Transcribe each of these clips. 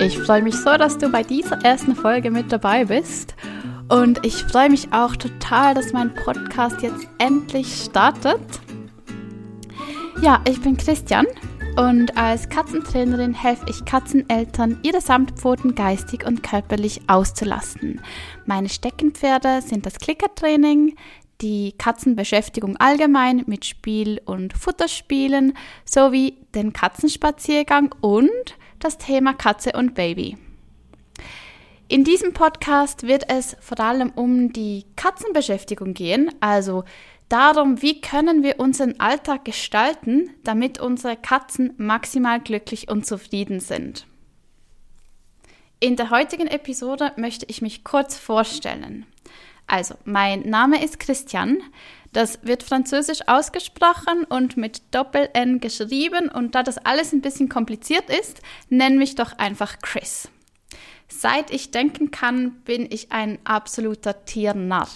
Ich freue mich so, dass du bei dieser ersten Folge mit dabei bist. Und ich freue mich auch total, dass mein Podcast jetzt endlich startet. Ja, ich bin Christian und als Katzentrainerin helfe ich Katzeneltern, ihre Samtpfoten geistig und körperlich auszulasten. Meine Steckenpferde sind das Klickertraining, die Katzenbeschäftigung allgemein mit Spiel- und Futterspielen sowie den Katzenspaziergang und das Thema Katze und Baby. In diesem Podcast wird es vor allem um die Katzenbeschäftigung gehen, also darum, wie können wir unseren Alltag gestalten, damit unsere Katzen maximal glücklich und zufrieden sind. In der heutigen Episode möchte ich mich kurz vorstellen. Also, mein Name ist Christian. Das wird französisch ausgesprochen und mit Doppel-N geschrieben. Und da das alles ein bisschen kompliziert ist, nenn mich doch einfach Chris. Seit ich denken kann, bin ich ein absoluter Tiernarr.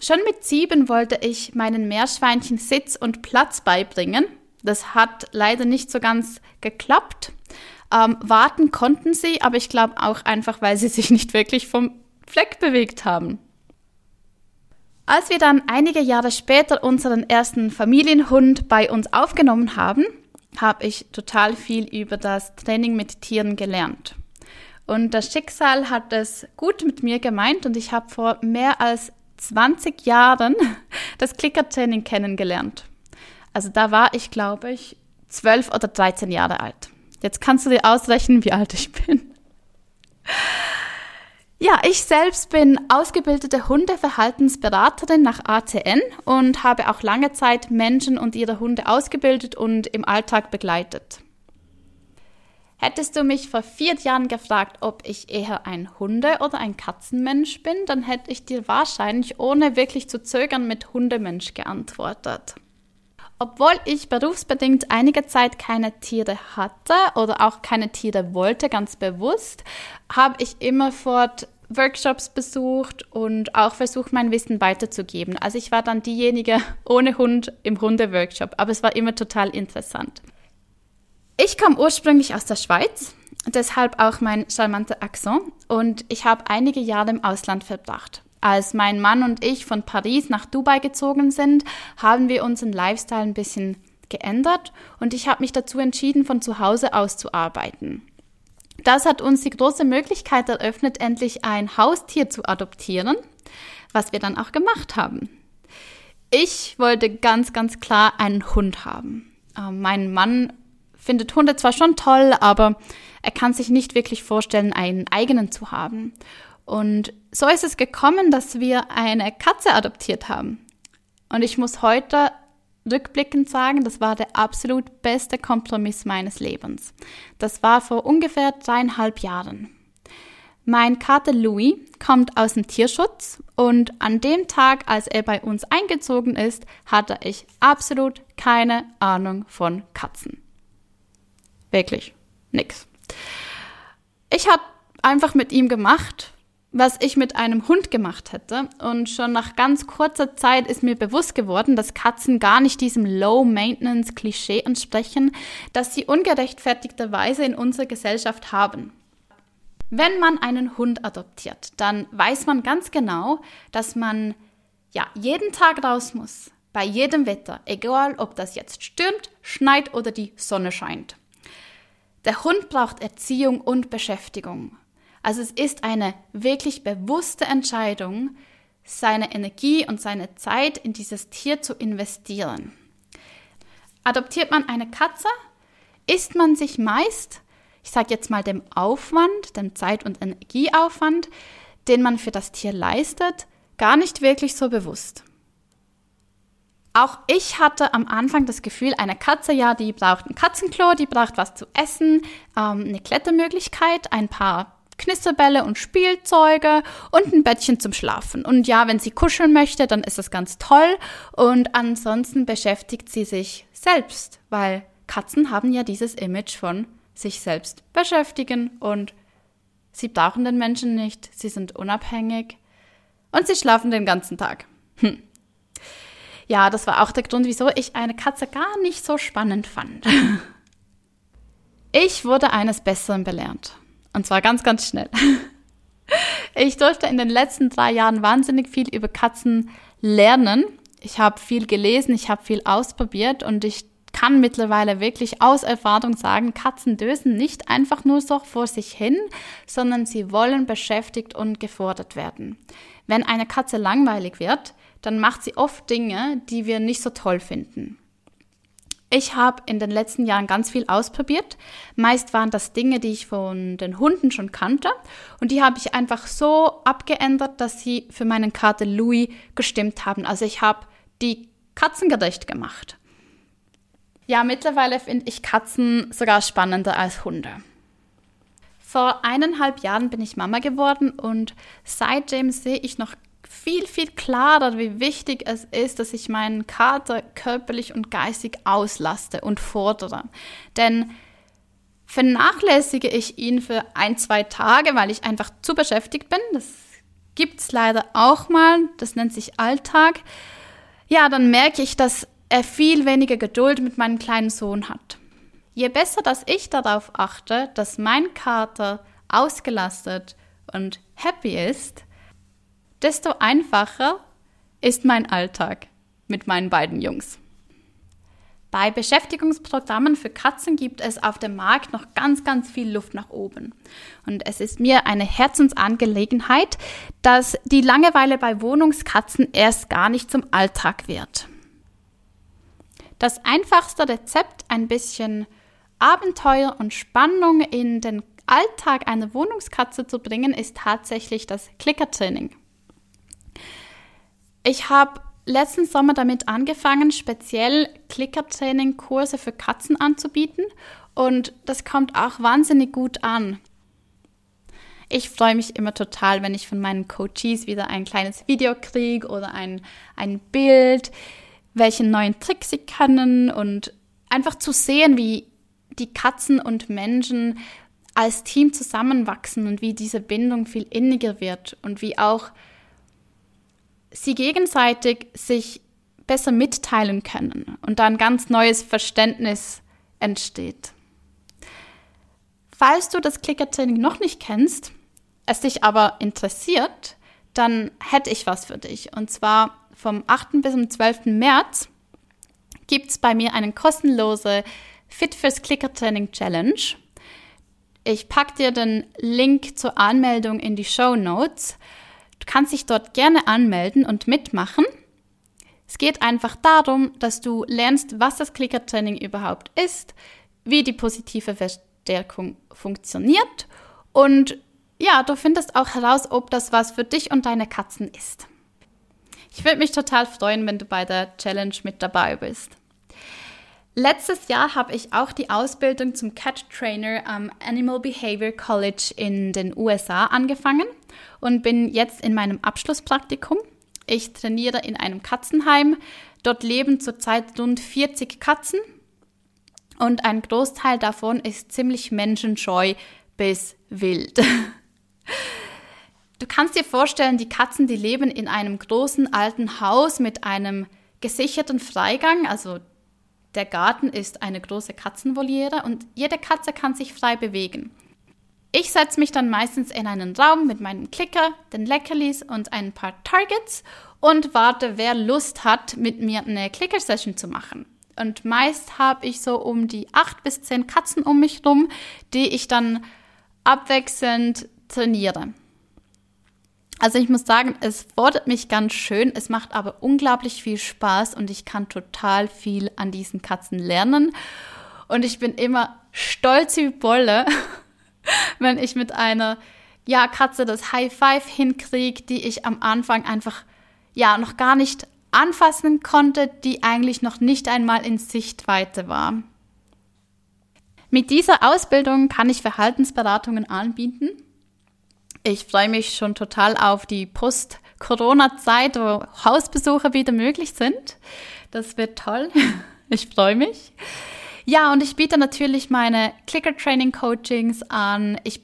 Schon mit sieben wollte ich meinen Meerschweinchen Sitz und Platz beibringen. Das hat leider nicht so ganz geklappt. Ähm, warten konnten sie, aber ich glaube auch einfach, weil sie sich nicht wirklich vom Fleck bewegt haben. Als wir dann einige Jahre später unseren ersten Familienhund bei uns aufgenommen haben, habe ich total viel über das Training mit Tieren gelernt. Und das Schicksal hat es gut mit mir gemeint und ich habe vor mehr als 20 Jahren das Klickertraining kennengelernt. Also da war ich, glaube ich, 12 oder 13 Jahre alt. Jetzt kannst du dir ausrechnen, wie alt ich bin. Ja, ich selbst bin ausgebildete Hundeverhaltensberaterin nach ATN und habe auch lange Zeit Menschen und ihre Hunde ausgebildet und im Alltag begleitet. Hättest du mich vor vier Jahren gefragt, ob ich eher ein Hunde- oder ein Katzenmensch bin, dann hätte ich dir wahrscheinlich ohne wirklich zu zögern mit Hundemensch geantwortet. Obwohl ich berufsbedingt einige Zeit keine Tiere hatte oder auch keine Tiere wollte, ganz bewusst, habe ich immerfort Workshops besucht und auch versucht, mein Wissen weiterzugeben. Also ich war dann diejenige ohne Hund im Hundeworkshop, aber es war immer total interessant. Ich komme ursprünglich aus der Schweiz, deshalb auch mein charmanter Akzent und ich habe einige Jahre im Ausland verbracht. Als mein Mann und ich von Paris nach Dubai gezogen sind, haben wir unseren Lifestyle ein bisschen geändert und ich habe mich dazu entschieden, von zu Hause aus zu arbeiten. Das hat uns die große Möglichkeit eröffnet, endlich ein Haustier zu adoptieren, was wir dann auch gemacht haben. Ich wollte ganz, ganz klar einen Hund haben. Äh, mein Mann findet Hunde zwar schon toll, aber er kann sich nicht wirklich vorstellen, einen eigenen zu haben. Und so ist es gekommen, dass wir eine Katze adoptiert haben. Und ich muss heute rückblickend sagen, das war der absolut beste Kompromiss meines Lebens. Das war vor ungefähr dreieinhalb Jahren. Mein Kater Louis kommt aus dem Tierschutz und an dem Tag, als er bei uns eingezogen ist, hatte ich absolut keine Ahnung von Katzen. Wirklich, nix. Ich habe einfach mit ihm gemacht, was ich mit einem Hund gemacht hätte. Und schon nach ganz kurzer Zeit ist mir bewusst geworden, dass Katzen gar nicht diesem Low-Maintenance-Klischee entsprechen, das sie ungerechtfertigterweise in unserer Gesellschaft haben. Wenn man einen Hund adoptiert, dann weiß man ganz genau, dass man ja jeden Tag raus muss, bei jedem Wetter, egal ob das jetzt stürmt, schneit oder die Sonne scheint. Der Hund braucht Erziehung und Beschäftigung. Also es ist eine wirklich bewusste Entscheidung, seine Energie und seine Zeit in dieses Tier zu investieren. Adoptiert man eine Katze, ist man sich meist, ich sage jetzt mal dem Aufwand, dem Zeit- und Energieaufwand, den man für das Tier leistet, gar nicht wirklich so bewusst. Auch ich hatte am Anfang das Gefühl, eine Katze, ja, die braucht ein Katzenklo, die braucht was zu essen, ähm, eine Klettermöglichkeit, ein paar Knisterbälle und Spielzeuge und ein Bettchen zum Schlafen. Und ja, wenn sie kuscheln möchte, dann ist das ganz toll. Und ansonsten beschäftigt sie sich selbst, weil Katzen haben ja dieses Image von sich selbst beschäftigen und sie brauchen den Menschen nicht, sie sind unabhängig und sie schlafen den ganzen Tag. Hm. Ja, das war auch der Grund, wieso ich eine Katze gar nicht so spannend fand. Ich wurde eines Besseren belehrt. Und zwar ganz, ganz schnell. Ich durfte in den letzten drei Jahren wahnsinnig viel über Katzen lernen. Ich habe viel gelesen, ich habe viel ausprobiert und ich kann mittlerweile wirklich aus Erfahrung sagen, Katzen dösen nicht einfach nur so vor sich hin, sondern sie wollen beschäftigt und gefordert werden. Wenn eine Katze langweilig wird, dann macht sie oft Dinge, die wir nicht so toll finden. Ich habe in den letzten Jahren ganz viel ausprobiert. Meist waren das Dinge, die ich von den Hunden schon kannte. Und die habe ich einfach so abgeändert, dass sie für meinen Kater Louis gestimmt haben. Also ich habe die Katzengerecht gemacht. Ja, mittlerweile finde ich Katzen sogar spannender als Hunde. Vor eineinhalb Jahren bin ich Mama geworden und seitdem sehe ich noch viel, viel klarer, wie wichtig es ist, dass ich meinen Kater körperlich und geistig auslaste und fordere. Denn vernachlässige ich ihn für ein, zwei Tage, weil ich einfach zu beschäftigt bin, das gibt es leider auch mal, das nennt sich Alltag, ja, dann merke ich, dass er viel weniger Geduld mit meinem kleinen Sohn hat. Je besser, dass ich darauf achte, dass mein Kater ausgelastet und happy ist, desto einfacher ist mein Alltag mit meinen beiden Jungs. Bei Beschäftigungsprogrammen für Katzen gibt es auf dem Markt noch ganz, ganz viel Luft nach oben. Und es ist mir eine Herzensangelegenheit, dass die Langeweile bei Wohnungskatzen erst gar nicht zum Alltag wird. Das einfachste Rezept, ein bisschen Abenteuer und Spannung in den Alltag einer Wohnungskatze zu bringen, ist tatsächlich das Klickertraining. Ich habe letzten Sommer damit angefangen, speziell Klickertraining-Kurse für Katzen anzubieten und das kommt auch wahnsinnig gut an. Ich freue mich immer total, wenn ich von meinen Coaches wieder ein kleines Video kriege oder ein, ein Bild welche neuen Tricks sie können und einfach zu sehen, wie die Katzen und Menschen als Team zusammenwachsen und wie diese Bindung viel inniger wird und wie auch sie gegenseitig sich besser mitteilen können und da ein ganz neues Verständnis entsteht. Falls du das Klickertraining noch nicht kennst, es dich aber interessiert, dann hätte ich was für dich. Und zwar vom 8. bis zum 12. März gibt es bei mir eine kostenlose Fit fürs Clicker Training Challenge. Ich packe dir den Link zur Anmeldung in die Show Notes. Du kannst dich dort gerne anmelden und mitmachen. Es geht einfach darum, dass du lernst, was das Clicker Training überhaupt ist, wie die positive Verstärkung funktioniert und ja, du findest auch heraus, ob das was für dich und deine Katzen ist. Ich würde mich total freuen, wenn du bei der Challenge mit dabei bist. Letztes Jahr habe ich auch die Ausbildung zum Cat Trainer am Animal Behavior College in den USA angefangen und bin jetzt in meinem Abschlusspraktikum. Ich trainiere in einem Katzenheim. Dort leben zurzeit rund 40 Katzen und ein Großteil davon ist ziemlich menschenscheu bis wild. Du kannst dir vorstellen, die Katzen, die leben in einem großen alten Haus mit einem gesicherten Freigang, also der Garten ist eine große Katzenvoliere und jede Katze kann sich frei bewegen. Ich setze mich dann meistens in einen Raum mit meinem Klicker, den Leckerlis und ein paar Targets und warte, wer Lust hat, mit mir eine Clicker-Session zu machen. Und meist habe ich so um die acht bis zehn Katzen um mich rum, die ich dann abwechselnd trainiere. Also ich muss sagen, es fordert mich ganz schön, es macht aber unglaublich viel Spaß und ich kann total viel an diesen Katzen lernen. Und ich bin immer stolz wie Bolle, wenn ich mit einer ja, Katze das High Five hinkriege, die ich am Anfang einfach ja noch gar nicht anfassen konnte, die eigentlich noch nicht einmal in Sichtweite war. Mit dieser Ausbildung kann ich Verhaltensberatungen anbieten ich freue mich schon total auf die Post-Corona-Zeit, wo Hausbesuche wieder möglich sind. Das wird toll. Ich freue mich. Ja, und ich biete natürlich meine Clicker-Training-Coachings an. Ich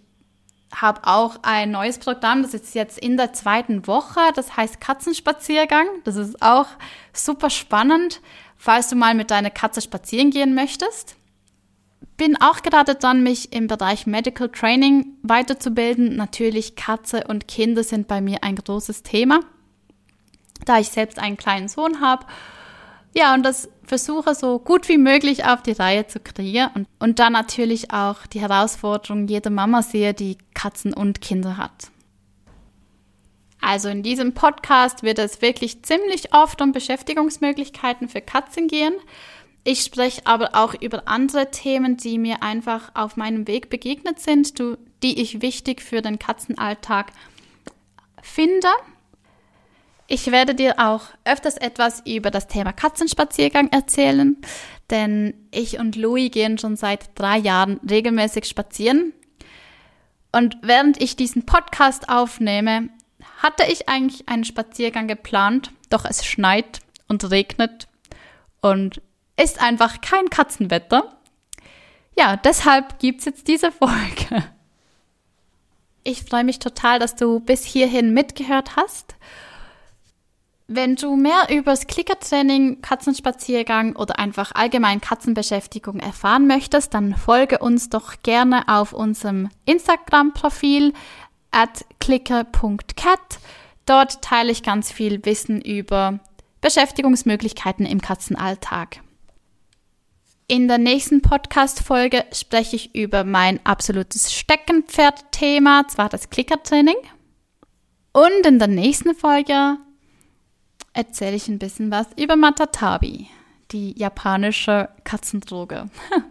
habe auch ein neues Programm, das ist jetzt in der zweiten Woche. Das heißt Katzenspaziergang. Das ist auch super spannend, falls du mal mit deiner Katze spazieren gehen möchtest. Bin auch gerade dran, mich im Bereich Medical Training weiterzubilden. Natürlich Katze und Kinder sind bei mir ein großes Thema, da ich selbst einen kleinen Sohn habe. Ja, und das versuche so gut wie möglich auf die Reihe zu kriegen und, und dann natürlich auch die Herausforderung jeder Mama sehe, die Katzen und Kinder hat. Also in diesem Podcast wird es wirklich ziemlich oft um Beschäftigungsmöglichkeiten für Katzen gehen. Ich spreche aber auch über andere Themen, die mir einfach auf meinem Weg begegnet sind, die ich wichtig für den Katzenalltag finde. Ich werde dir auch öfters etwas über das Thema Katzenspaziergang erzählen, denn ich und Louis gehen schon seit drei Jahren regelmäßig spazieren. Und während ich diesen Podcast aufnehme, hatte ich eigentlich einen Spaziergang geplant, doch es schneit und regnet und ist einfach kein Katzenwetter. Ja, deshalb gibt es jetzt diese Folge. Ich freue mich total, dass du bis hierhin mitgehört hast. Wenn du mehr über das Klickertraining, Katzenspaziergang oder einfach allgemein Katzenbeschäftigung erfahren möchtest, dann folge uns doch gerne auf unserem Instagram-Profil at clicker.cat. Dort teile ich ganz viel Wissen über Beschäftigungsmöglichkeiten im Katzenalltag. In der nächsten Podcast-Folge spreche ich über mein absolutes Steckenpferd-Thema, zwar das Klickertraining. Und in der nächsten Folge erzähle ich ein bisschen was über Matatabi, die japanische Katzendroge.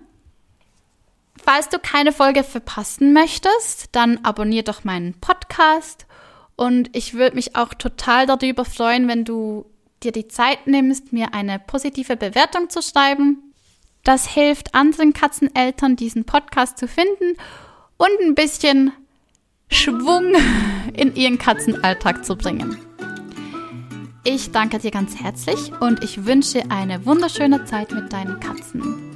Falls du keine Folge verpassen möchtest, dann abonnier doch meinen Podcast und ich würde mich auch total darüber freuen, wenn du dir die Zeit nimmst, mir eine positive Bewertung zu schreiben das hilft anderen Katzeneltern, diesen Podcast zu finden und ein bisschen Schwung in ihren Katzenalltag zu bringen. Ich danke dir ganz herzlich und ich wünsche eine wunderschöne Zeit mit deinen Katzen.